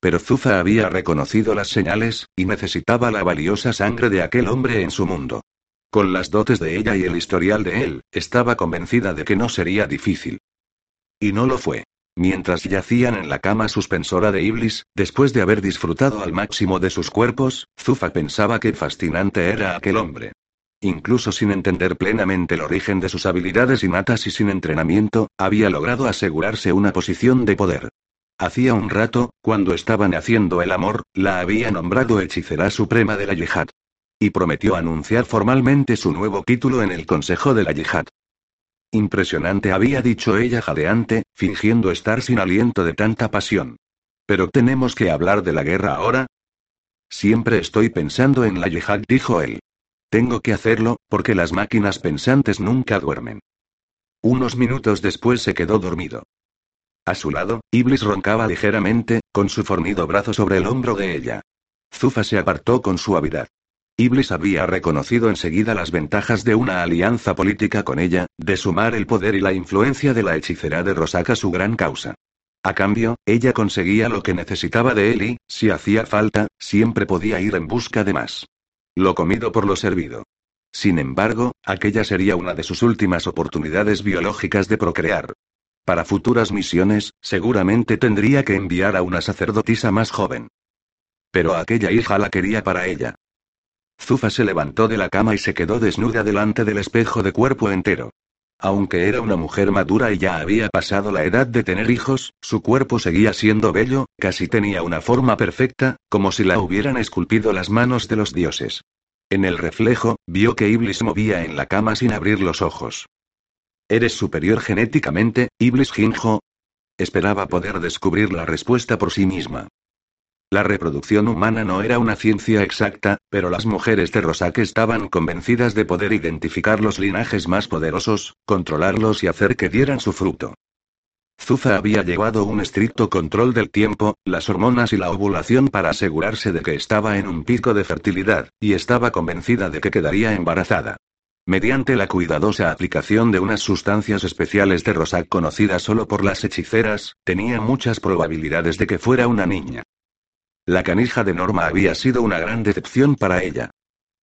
Pero Zufa había reconocido las señales, y necesitaba la valiosa sangre de aquel hombre en su mundo. Con las dotes de ella y el historial de él, estaba convencida de que no sería difícil. Y no lo fue. Mientras yacían en la cama suspensora de Iblis, después de haber disfrutado al máximo de sus cuerpos, Zufa pensaba que fascinante era aquel hombre. Incluso sin entender plenamente el origen de sus habilidades innatas y sin entrenamiento, había logrado asegurarse una posición de poder. Hacía un rato, cuando estaban haciendo el amor, la había nombrado hechicera suprema de la yihad. Y prometió anunciar formalmente su nuevo título en el Consejo de la Yihad. Impresionante había dicho ella jadeante, fingiendo estar sin aliento de tanta pasión. Pero tenemos que hablar de la guerra ahora. Siempre estoy pensando en la yihad, dijo él. Tengo que hacerlo, porque las máquinas pensantes nunca duermen. Unos minutos después se quedó dormido. A su lado, Iblis roncaba ligeramente, con su fornido brazo sobre el hombro de ella. Zufa se apartó con suavidad. Iblis había reconocido enseguida las ventajas de una alianza política con ella, de sumar el poder y la influencia de la hechicera de Rosaka a su gran causa. A cambio, ella conseguía lo que necesitaba de él y, si hacía falta, siempre podía ir en busca de más. Lo comido por lo servido. Sin embargo, aquella sería una de sus últimas oportunidades biológicas de procrear. Para futuras misiones, seguramente tendría que enviar a una sacerdotisa más joven. Pero aquella hija la quería para ella. Zufa se levantó de la cama y se quedó desnuda delante del espejo de cuerpo entero. Aunque era una mujer madura y ya había pasado la edad de tener hijos, su cuerpo seguía siendo bello, casi tenía una forma perfecta, como si la hubieran esculpido las manos de los dioses. En el reflejo, vio que Iblis movía en la cama sin abrir los ojos. ¿Eres superior genéticamente, Iblis Ginjo? Esperaba poder descubrir la respuesta por sí misma. La reproducción humana no era una ciencia exacta, pero las mujeres de Rosak estaban convencidas de poder identificar los linajes más poderosos, controlarlos y hacer que dieran su fruto. Zufa había llevado un estricto control del tiempo, las hormonas y la ovulación para asegurarse de que estaba en un pico de fertilidad, y estaba convencida de que quedaría embarazada. Mediante la cuidadosa aplicación de unas sustancias especiales de Rosak conocidas solo por las hechiceras, tenía muchas probabilidades de que fuera una niña. La canija de Norma había sido una gran decepción para ella.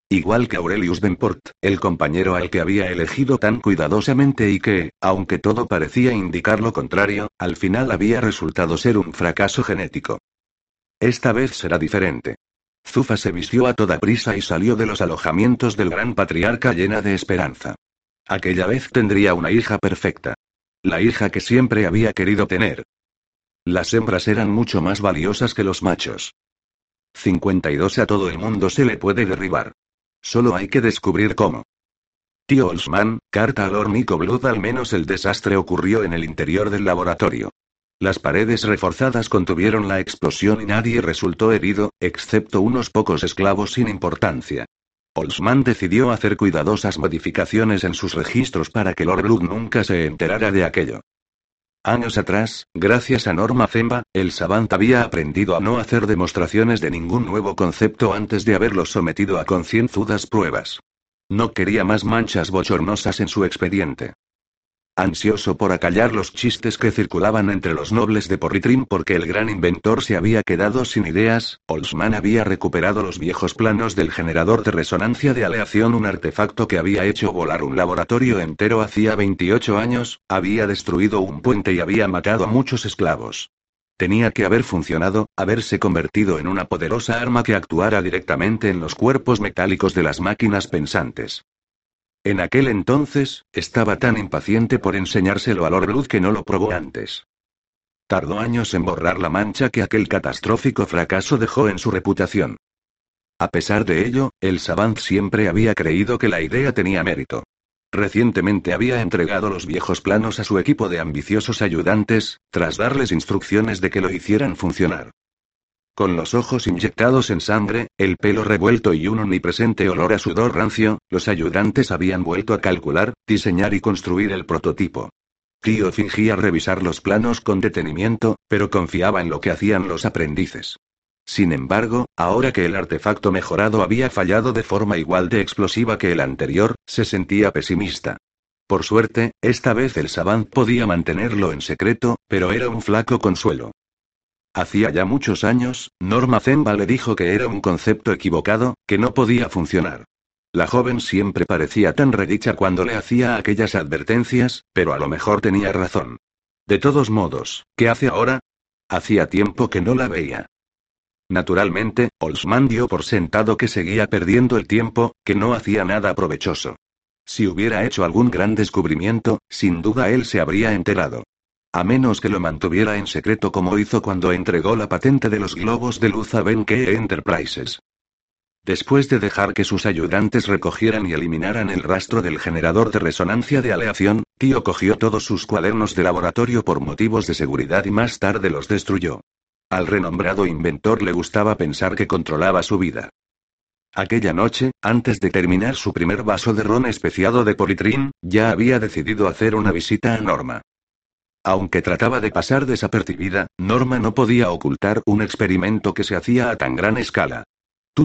Igual que Aurelius Benport, el compañero al que había elegido tan cuidadosamente y que, aunque todo parecía indicar lo contrario, al final había resultado ser un fracaso genético. Esta vez será diferente. Zufa se vistió a toda prisa y salió de los alojamientos del gran patriarca llena de esperanza. Aquella vez tendría una hija perfecta. La hija que siempre había querido tener. Las hembras eran mucho más valiosas que los machos. 52 A todo el mundo se le puede derribar. Solo hay que descubrir cómo. Tío Olsman, carta al hornico Blood al menos el desastre ocurrió en el interior del laboratorio. Las paredes reforzadas contuvieron la explosión y nadie resultó herido, excepto unos pocos esclavos sin importancia. Olsman decidió hacer cuidadosas modificaciones en sus registros para que Lord Blood nunca se enterara de aquello. Años atrás, gracias a Norma Zemba, el Savant había aprendido a no hacer demostraciones de ningún nuevo concepto antes de haberlo sometido a concienzudas pruebas. No quería más manchas bochornosas en su expediente. Ansioso por acallar los chistes que circulaban entre los nobles de Porritrim porque el gran inventor se había quedado sin ideas, Olsman había recuperado los viejos planos del generador de resonancia de aleación, un artefacto que había hecho volar un laboratorio entero hacía 28 años, había destruido un puente y había matado a muchos esclavos. Tenía que haber funcionado, haberse convertido en una poderosa arma que actuara directamente en los cuerpos metálicos de las máquinas pensantes. En aquel entonces, estaba tan impaciente por enseñárselo a Lord Blood que no lo probó antes. Tardó años en borrar la mancha que aquel catastrófico fracaso dejó en su reputación. A pesar de ello, el Savant siempre había creído que la idea tenía mérito. Recientemente había entregado los viejos planos a su equipo de ambiciosos ayudantes, tras darles instrucciones de que lo hicieran funcionar. Con los ojos inyectados en sangre, el pelo revuelto y un omnipresente olor a sudor rancio, los ayudantes habían vuelto a calcular, diseñar y construir el prototipo. Tío fingía revisar los planos con detenimiento, pero confiaba en lo que hacían los aprendices. Sin embargo, ahora que el artefacto mejorado había fallado de forma igual de explosiva que el anterior, se sentía pesimista. Por suerte, esta vez el Savant podía mantenerlo en secreto, pero era un flaco consuelo. Hacía ya muchos años, Norma Zemba le dijo que era un concepto equivocado, que no podía funcionar. La joven siempre parecía tan redicha cuando le hacía aquellas advertencias, pero a lo mejor tenía razón. De todos modos, ¿qué hace ahora? Hacía tiempo que no la veía. Naturalmente, Olsman dio por sentado que seguía perdiendo el tiempo, que no hacía nada provechoso. Si hubiera hecho algún gran descubrimiento, sin duda él se habría enterado. A menos que lo mantuviera en secreto como hizo cuando entregó la patente de los globos de luz a Benke Enterprises. Después de dejar que sus ayudantes recogieran y eliminaran el rastro del generador de resonancia de aleación, Tío cogió todos sus cuadernos de laboratorio por motivos de seguridad y más tarde los destruyó. Al renombrado inventor le gustaba pensar que controlaba su vida. Aquella noche, antes de terminar su primer vaso de ron especiado de politrin, ya había decidido hacer una visita a Norma. Aunque trataba de pasar desapercibida, Norma no podía ocultar un experimento que se hacía a tan gran escala.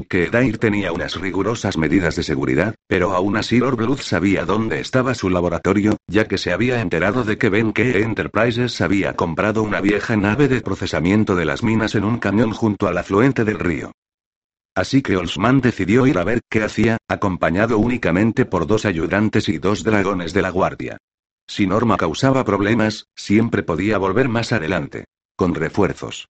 que Dair tenía unas rigurosas medidas de seguridad, pero aún así Lord Bluth sabía dónde estaba su laboratorio, ya que se había enterado de que Benke Enterprises había comprado una vieja nave de procesamiento de las minas en un camión junto al afluente del río. Así que Olsman decidió ir a ver qué hacía, acompañado únicamente por dos ayudantes y dos dragones de la guardia. Si Norma causaba problemas, siempre podía volver más adelante. Con refuerzos.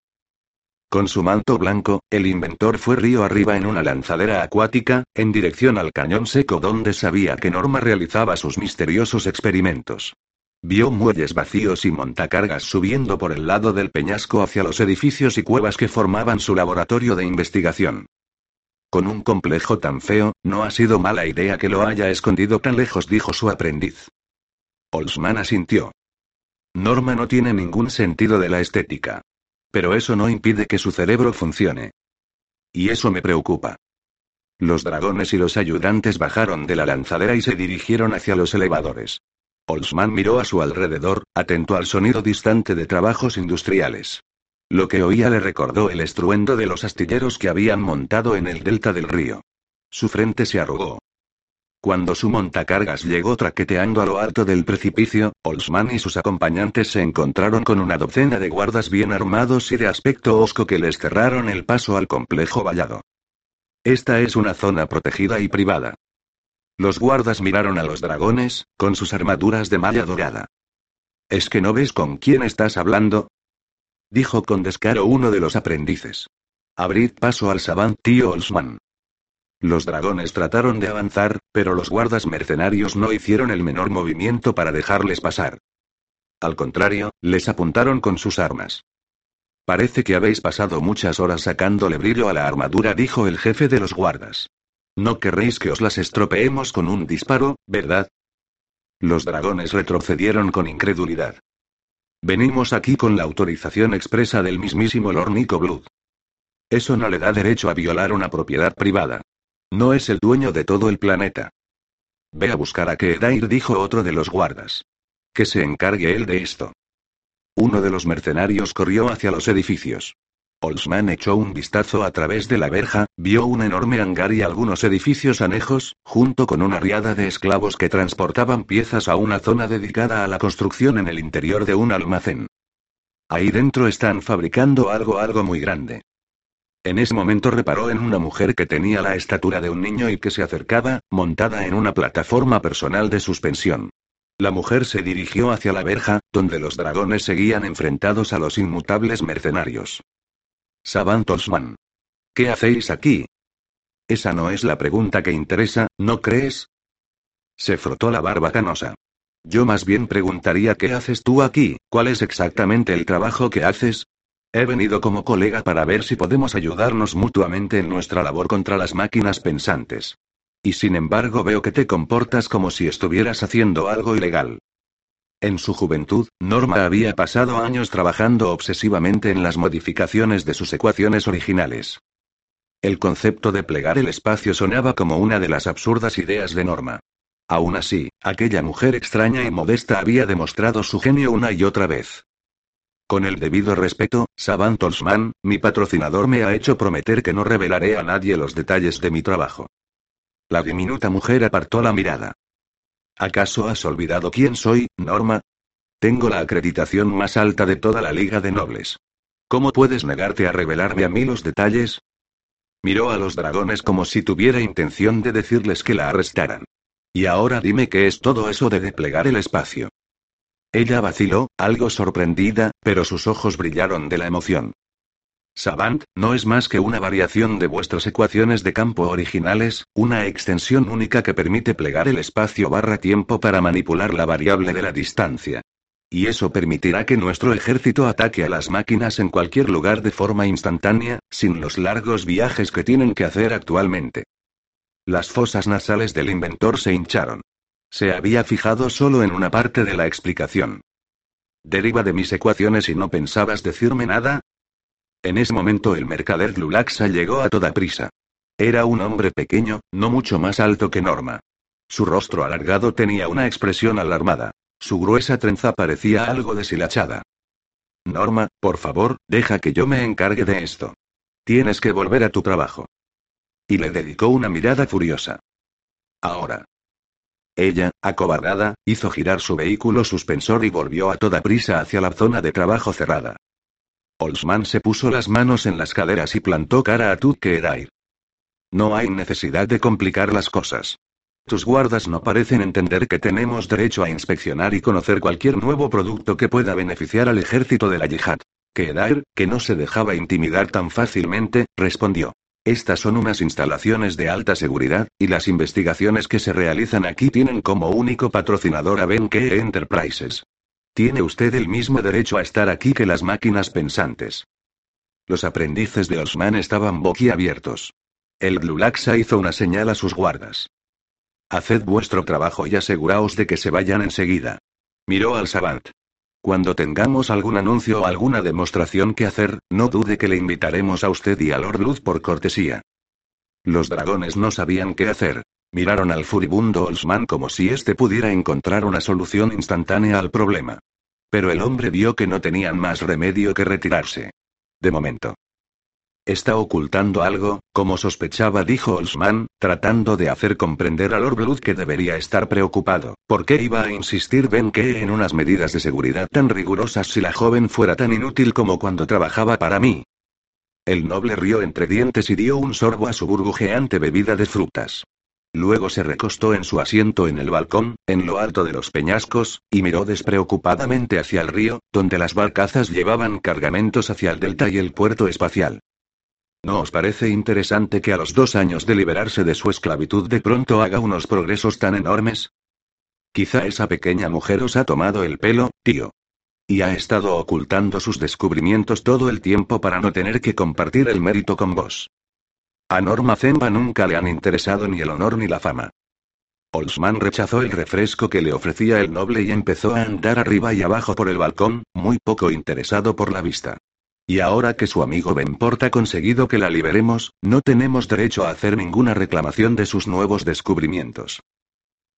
Con su manto blanco, el inventor fue río arriba en una lanzadera acuática, en dirección al cañón seco donde sabía que Norma realizaba sus misteriosos experimentos. Vio muelles vacíos y montacargas subiendo por el lado del peñasco hacia los edificios y cuevas que formaban su laboratorio de investigación. Con un complejo tan feo, no ha sido mala idea que lo haya escondido tan lejos, dijo su aprendiz. Olsman asintió. Norma no tiene ningún sentido de la estética. Pero eso no impide que su cerebro funcione. Y eso me preocupa. Los dragones y los ayudantes bajaron de la lanzadera y se dirigieron hacia los elevadores. Olsman miró a su alrededor, atento al sonido distante de trabajos industriales. Lo que oía le recordó el estruendo de los astilleros que habían montado en el delta del río. Su frente se arrugó. Cuando su montacargas llegó traqueteando a lo alto del precipicio, Olsman y sus acompañantes se encontraron con una docena de guardas bien armados y de aspecto hosco que les cerraron el paso al complejo vallado. Esta es una zona protegida y privada. Los guardas miraron a los dragones, con sus armaduras de malla dorada. ¿Es que no ves con quién estás hablando? Dijo con descaro uno de los aprendices. Abrid paso al sabán, tío Olsman. Los dragones trataron de avanzar, pero los guardas mercenarios no hicieron el menor movimiento para dejarles pasar. Al contrario, les apuntaron con sus armas. Parece que habéis pasado muchas horas sacándole brillo a la armadura, dijo el jefe de los guardas. No querréis que os las estropeemos con un disparo, ¿verdad? Los dragones retrocedieron con incredulidad. Venimos aquí con la autorización expresa del mismísimo Lord Nico Blood. Eso no le da derecho a violar una propiedad privada. No es el dueño de todo el planeta. Ve a buscar a Kedair, dijo otro de los guardas. Que se encargue él de esto. Uno de los mercenarios corrió hacia los edificios. Olsman echó un vistazo a través de la verja, vio un enorme hangar y algunos edificios anejos, junto con una riada de esclavos que transportaban piezas a una zona dedicada a la construcción en el interior de un almacén. Ahí dentro están fabricando algo algo muy grande. En ese momento reparó en una mujer que tenía la estatura de un niño y que se acercaba, montada en una plataforma personal de suspensión. La mujer se dirigió hacia la verja, donde los dragones seguían enfrentados a los inmutables mercenarios. Savant Osman. ¿Qué hacéis aquí? Esa no es la pregunta que interesa, ¿no crees? Se frotó la barba canosa. Yo más bien preguntaría qué haces tú aquí, cuál es exactamente el trabajo que haces, He venido como colega para ver si podemos ayudarnos mutuamente en nuestra labor contra las máquinas pensantes. Y sin embargo veo que te comportas como si estuvieras haciendo algo ilegal. En su juventud, Norma había pasado años trabajando obsesivamente en las modificaciones de sus ecuaciones originales. El concepto de plegar el espacio sonaba como una de las absurdas ideas de Norma. Aún así, aquella mujer extraña y modesta había demostrado su genio una y otra vez. Con el debido respeto, Savant Olsman, mi patrocinador me ha hecho prometer que no revelaré a nadie los detalles de mi trabajo. La diminuta mujer apartó la mirada. ¿Acaso has olvidado quién soy, Norma? Tengo la acreditación más alta de toda la Liga de Nobles. ¿Cómo puedes negarte a revelarme a mí los detalles? Miró a los dragones como si tuviera intención de decirles que la arrestaran. Y ahora dime qué es todo eso de desplegar el espacio. Ella vaciló, algo sorprendida, pero sus ojos brillaron de la emoción. Savant, no es más que una variación de vuestras ecuaciones de campo originales, una extensión única que permite plegar el espacio barra tiempo para manipular la variable de la distancia. Y eso permitirá que nuestro ejército ataque a las máquinas en cualquier lugar de forma instantánea, sin los largos viajes que tienen que hacer actualmente. Las fosas nasales del inventor se hincharon. Se había fijado solo en una parte de la explicación. Deriva de mis ecuaciones y no pensabas decirme nada. En ese momento el mercader Lulaxa llegó a toda prisa. Era un hombre pequeño, no mucho más alto que Norma. Su rostro alargado tenía una expresión alarmada. Su gruesa trenza parecía algo deshilachada. Norma, por favor, deja que yo me encargue de esto. Tienes que volver a tu trabajo. Y le dedicó una mirada furiosa. Ahora. Ella, acobardada, hizo girar su vehículo suspensor y volvió a toda prisa hacia la zona de trabajo cerrada. Olsman se puso las manos en las caderas y plantó cara a Tutke No hay necesidad de complicar las cosas. Tus guardas no parecen entender que tenemos derecho a inspeccionar y conocer cualquier nuevo producto que pueda beneficiar al ejército de la yihad. Kedair, que no se dejaba intimidar tan fácilmente, respondió. Estas son unas instalaciones de alta seguridad, y las investigaciones que se realizan aquí tienen como único patrocinador a Benke Enterprises. Tiene usted el mismo derecho a estar aquí que las máquinas pensantes. Los aprendices de Osman estaban boquiabiertos. El Glulaxa hizo una señal a sus guardas. Haced vuestro trabajo y aseguraos de que se vayan enseguida. Miró al Savant. Cuando tengamos algún anuncio o alguna demostración que hacer, no dude que le invitaremos a usted y a Lord Luz por cortesía. Los dragones no sabían qué hacer. Miraron al furibundo Olsman como si éste pudiera encontrar una solución instantánea al problema. Pero el hombre vio que no tenían más remedio que retirarse. De momento. Está ocultando algo, como sospechaba, dijo Olsman, tratando de hacer comprender a Lord Blood que debería estar preocupado. ¿Por qué iba a insistir Ben que en unas medidas de seguridad tan rigurosas si la joven fuera tan inútil como cuando trabajaba para mí? El noble rió entre dientes y dio un sorbo a su burbujeante bebida de frutas. Luego se recostó en su asiento en el balcón, en lo alto de los peñascos, y miró despreocupadamente hacia el río, donde las barcazas llevaban cargamentos hacia el delta y el puerto espacial. ¿No os parece interesante que a los dos años de liberarse de su esclavitud de pronto haga unos progresos tan enormes? Quizá esa pequeña mujer os ha tomado el pelo, tío. Y ha estado ocultando sus descubrimientos todo el tiempo para no tener que compartir el mérito con vos. A Norma Zemba nunca le han interesado ni el honor ni la fama. Olsman rechazó el refresco que le ofrecía el noble y empezó a andar arriba y abajo por el balcón, muy poco interesado por la vista. Y ahora que su amigo Benport ha conseguido que la liberemos, no tenemos derecho a hacer ninguna reclamación de sus nuevos descubrimientos.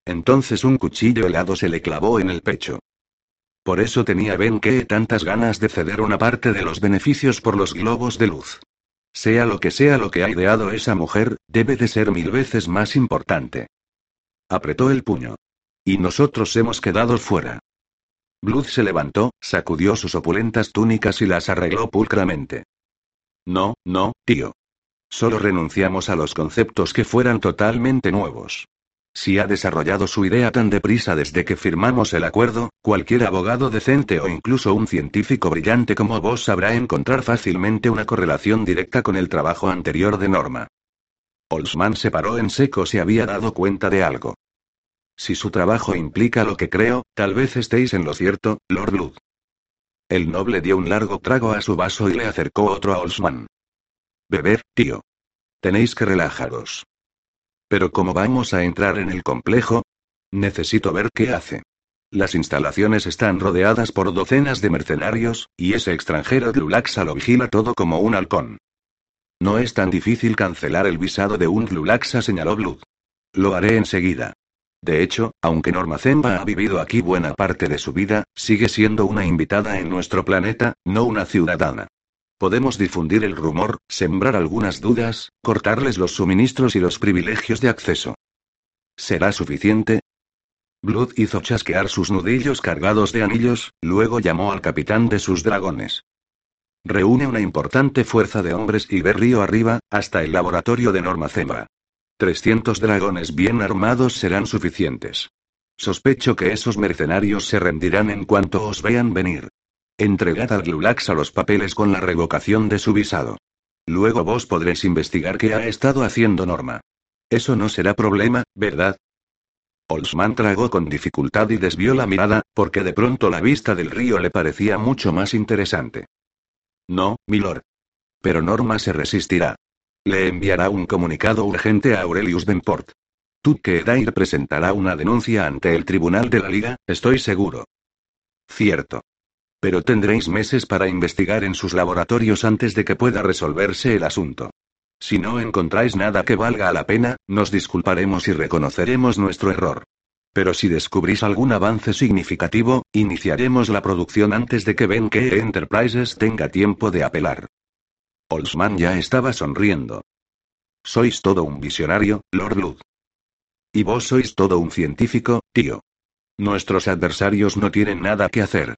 Entonces un cuchillo helado se le clavó en el pecho. Por eso tenía Ben que tantas ganas de ceder una parte de los beneficios por los globos de luz. Sea lo que sea lo que ha ideado esa mujer, debe de ser mil veces más importante. Apretó el puño. Y nosotros hemos quedado fuera. Blood se levantó, sacudió sus opulentas túnicas y las arregló pulcramente. No, no, tío. Solo renunciamos a los conceptos que fueran totalmente nuevos. Si ha desarrollado su idea tan deprisa desde que firmamos el acuerdo, cualquier abogado decente o incluso un científico brillante como vos sabrá encontrar fácilmente una correlación directa con el trabajo anterior de Norma. Olsman se paró en seco si había dado cuenta de algo. Si su trabajo implica lo que creo, tal vez estéis en lo cierto, Lord Blood. El noble dio un largo trago a su vaso y le acercó otro a Olsman. Beber, tío. Tenéis que relajaros. Pero ¿cómo vamos a entrar en el complejo? Necesito ver qué hace. Las instalaciones están rodeadas por docenas de mercenarios, y ese extranjero Glulaxa lo vigila todo como un halcón. No es tan difícil cancelar el visado de un Glulaxa, señaló Blood. Lo haré enseguida. De hecho, aunque Norma Zemba ha vivido aquí buena parte de su vida, sigue siendo una invitada en nuestro planeta, no una ciudadana. Podemos difundir el rumor, sembrar algunas dudas, cortarles los suministros y los privilegios de acceso. ¿Será suficiente? Blood hizo chasquear sus nudillos cargados de anillos, luego llamó al capitán de sus dragones. Reúne una importante fuerza de hombres y ve río arriba, hasta el laboratorio de Norma Zembra. 300 dragones bien armados serán suficientes. Sospecho que esos mercenarios se rendirán en cuanto os vean venir. Entregad al Glulax a los papeles con la revocación de su visado. Luego vos podréis investigar qué ha estado haciendo Norma. Eso no será problema, ¿verdad? Olsman tragó con dificultad y desvió la mirada, porque de pronto la vista del río le parecía mucho más interesante. No, milord. Pero Norma se resistirá. Le enviará un comunicado urgente a Aurelius Benport. Dair presentará una denuncia ante el Tribunal de la Liga, estoy seguro. Cierto. Pero tendréis meses para investigar en sus laboratorios antes de que pueda resolverse el asunto. Si no encontráis nada que valga la pena, nos disculparemos y reconoceremos nuestro error. Pero si descubrís algún avance significativo, iniciaremos la producción antes de que Benke Enterprises tenga tiempo de apelar. Olsman ya estaba sonriendo. Sois todo un visionario, Lord Lud. Y vos sois todo un científico, tío. Nuestros adversarios no tienen nada que hacer.